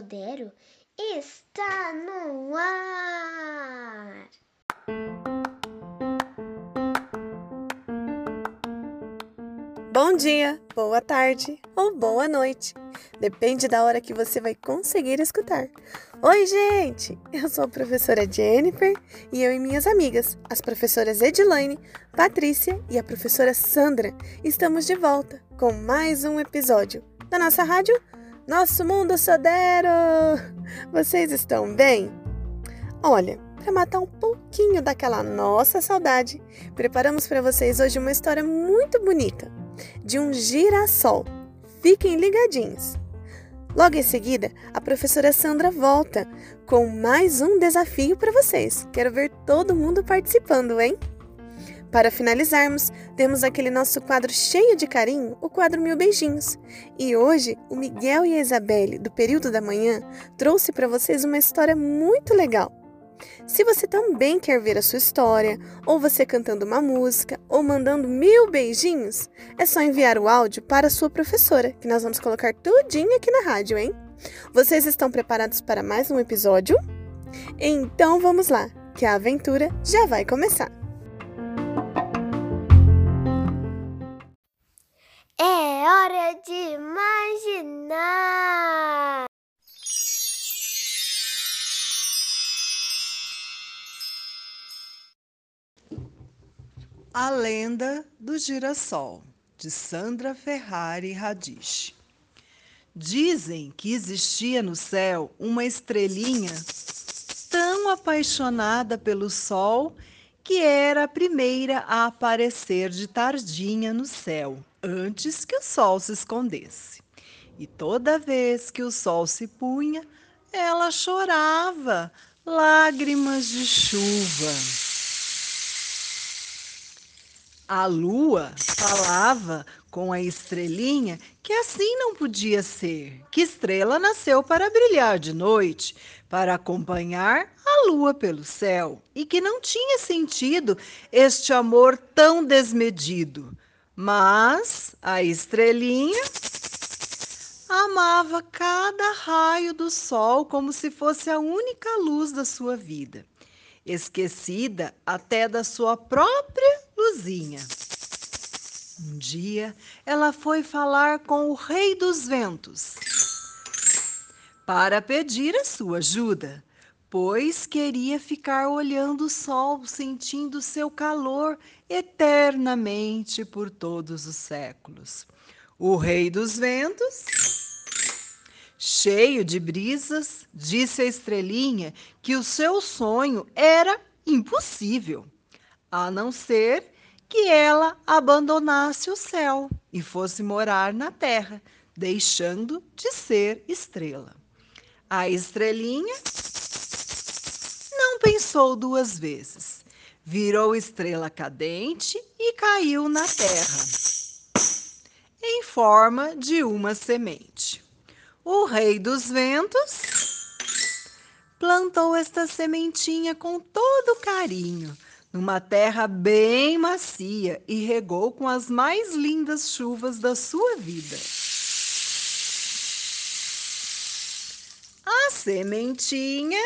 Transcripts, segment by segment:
Sudero está no ar. Bom dia, boa tarde ou boa noite. Depende da hora que você vai conseguir escutar. Oi, gente! Eu sou a professora Jennifer e eu e minhas amigas, as professoras Edilaine, Patrícia e a professora Sandra, estamos de volta com mais um episódio da nossa rádio Nosso Mundo Sodero! Vocês estão bem? Olha, para matar um pouquinho daquela nossa saudade, preparamos para vocês hoje uma história muito bonita de um girassol. Fiquem ligadinhos. Logo em seguida, a professora Sandra volta com mais um desafio para vocês. Quero ver todo mundo participando, hein? Para finalizarmos, temos aquele nosso quadro cheio de carinho, o quadro Mil Beijinhos. E hoje, o Miguel e a Isabelle, do período da manhã, trouxe para vocês uma história muito legal. Se você também quer ver a sua história, ou você cantando uma música, ou mandando mil beijinhos, é só enviar o áudio para a sua professora, que nós vamos colocar tudinho aqui na rádio, hein? Vocês estão preparados para mais um episódio? Então vamos lá, que a aventura já vai começar. É hora de imaginar. A Lenda do Girassol, de Sandra Ferrari Radish. Dizem que existia no céu uma estrelinha tão apaixonada pelo sol que era a primeira a aparecer de tardinha no céu, antes que o sol se escondesse. E toda vez que o sol se punha, ela chorava lágrimas de chuva. A lua falava com a estrelinha que assim não podia ser, que estrela nasceu para brilhar de noite, para acompanhar a lua pelo céu, e que não tinha sentido este amor tão desmedido. Mas a estrelinha amava cada raio do sol como se fosse a única luz da sua vida, esquecida até da sua própria luzinha. Um dia ela foi falar com o Rei dos Ventos para pedir a sua ajuda, pois queria ficar olhando o sol, sentindo seu calor eternamente por todos os séculos. O Rei dos Ventos, cheio de brisas, disse à estrelinha que o seu sonho era impossível, a não ser que ela abandonasse o céu e fosse morar na terra, deixando de ser estrela. A estrelinha pensou duas vezes. Virou estrela cadente e caiu na terra, em forma de uma semente. O rei dos ventos plantou esta sementinha com todo carinho numa terra bem macia e regou com as mais lindas chuvas da sua vida. A sementinha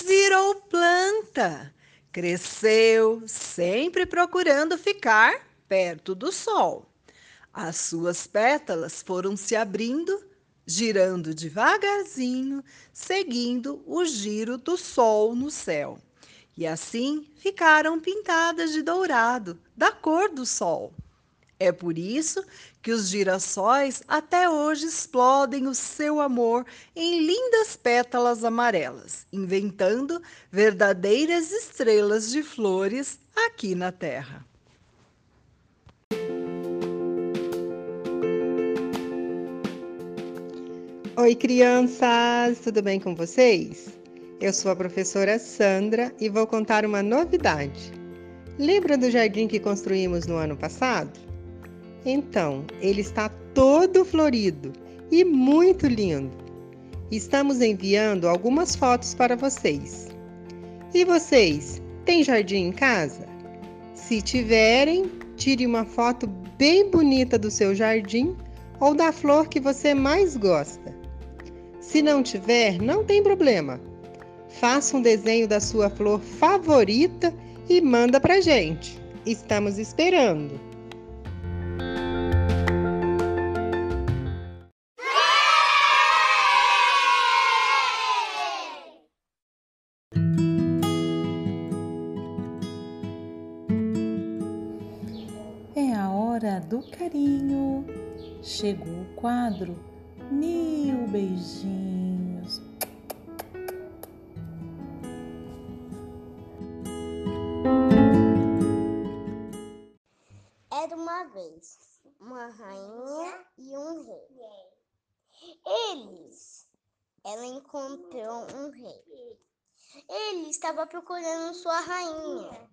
virou planta, cresceu, sempre procurando ficar perto do sol. As suas pétalas foram se abrindo, girando devagarzinho, seguindo o giro do sol no céu e assim ficaram pintadas de dourado, da cor do sol. É por isso que os girassóis até hoje explodem o seu amor em lindas pétalas amarelas, inventando verdadeiras estrelas de flores aqui na Terra. Oi, crianças! Tudo bem com vocês? Eu sou a professora Sandra e vou contar uma novidade. Lembra do jardim que construímos no ano passado? Então, ele está todo florido e muito lindo. Estamos enviando algumas fotos para vocês. E vocês, têm jardim em casa? Se tiverem, tire uma foto bem bonita do seu jardim ou da flor que você mais gosta. Se não tiver, não tem problema. Faça um desenho da sua flor favorita e manda pra gente. Estamos esperando. Do carinho. Chegou o quadro Mil Beijinhos. Era uma vez uma rainha e um rei. Eles, ela encontrou um rei. Ele estava procurando sua rainha,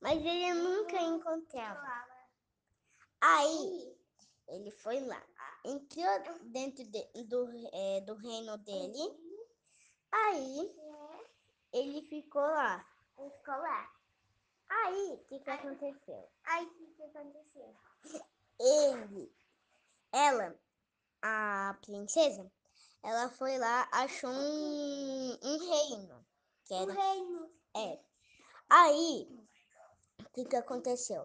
mas ele nunca encontrava. Aí ele foi lá, entrou dentro de- do, eh, do reino dele. Aí ele ficou lá. Ele ficou lá. Aí, o que, que aconteceu? Aí, o que, que aconteceu? Ele, ela, a princesa, ela foi lá, achou um, um reino. Que era, um reino? É. Aí, o que, que aconteceu?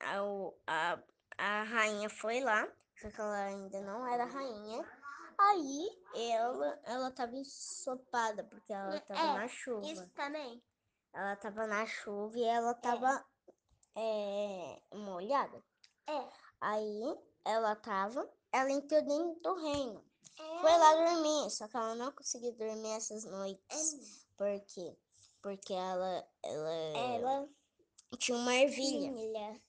A, a, a rainha foi lá, só que ela ainda não era rainha. Aí, ela, ela tava ensopada, porque ela tava na chuva. Isso também. Ela tava na chuva e ela tava é, molhada. É. Aí ela tava, ela entrou dentro do reino. Foi lá dormir, só que ela não conseguiu dormir essas noites. Por quê? Porque ela, ela, tinha uma ervilha.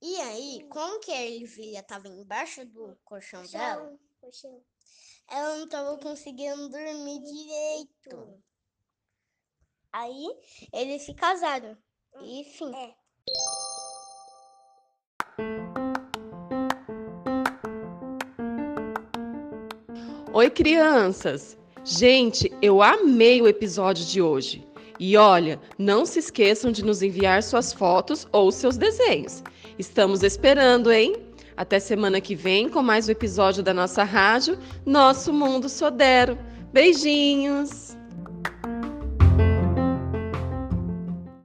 E aí, como que a ervilha tava embaixo do colchão dela, ela não tava conseguindo dormir direito. Aí eles se casaram. E fim. Oi, crianças! Gente, eu amei o episódio de hoje. E olha, não se esqueçam de nos enviar suas fotos ou seus desenhos. Estamos esperando, hein? Até semana que vem com mais um episódio da nossa rádio Nosso Mundo Sodero. Beijinhos!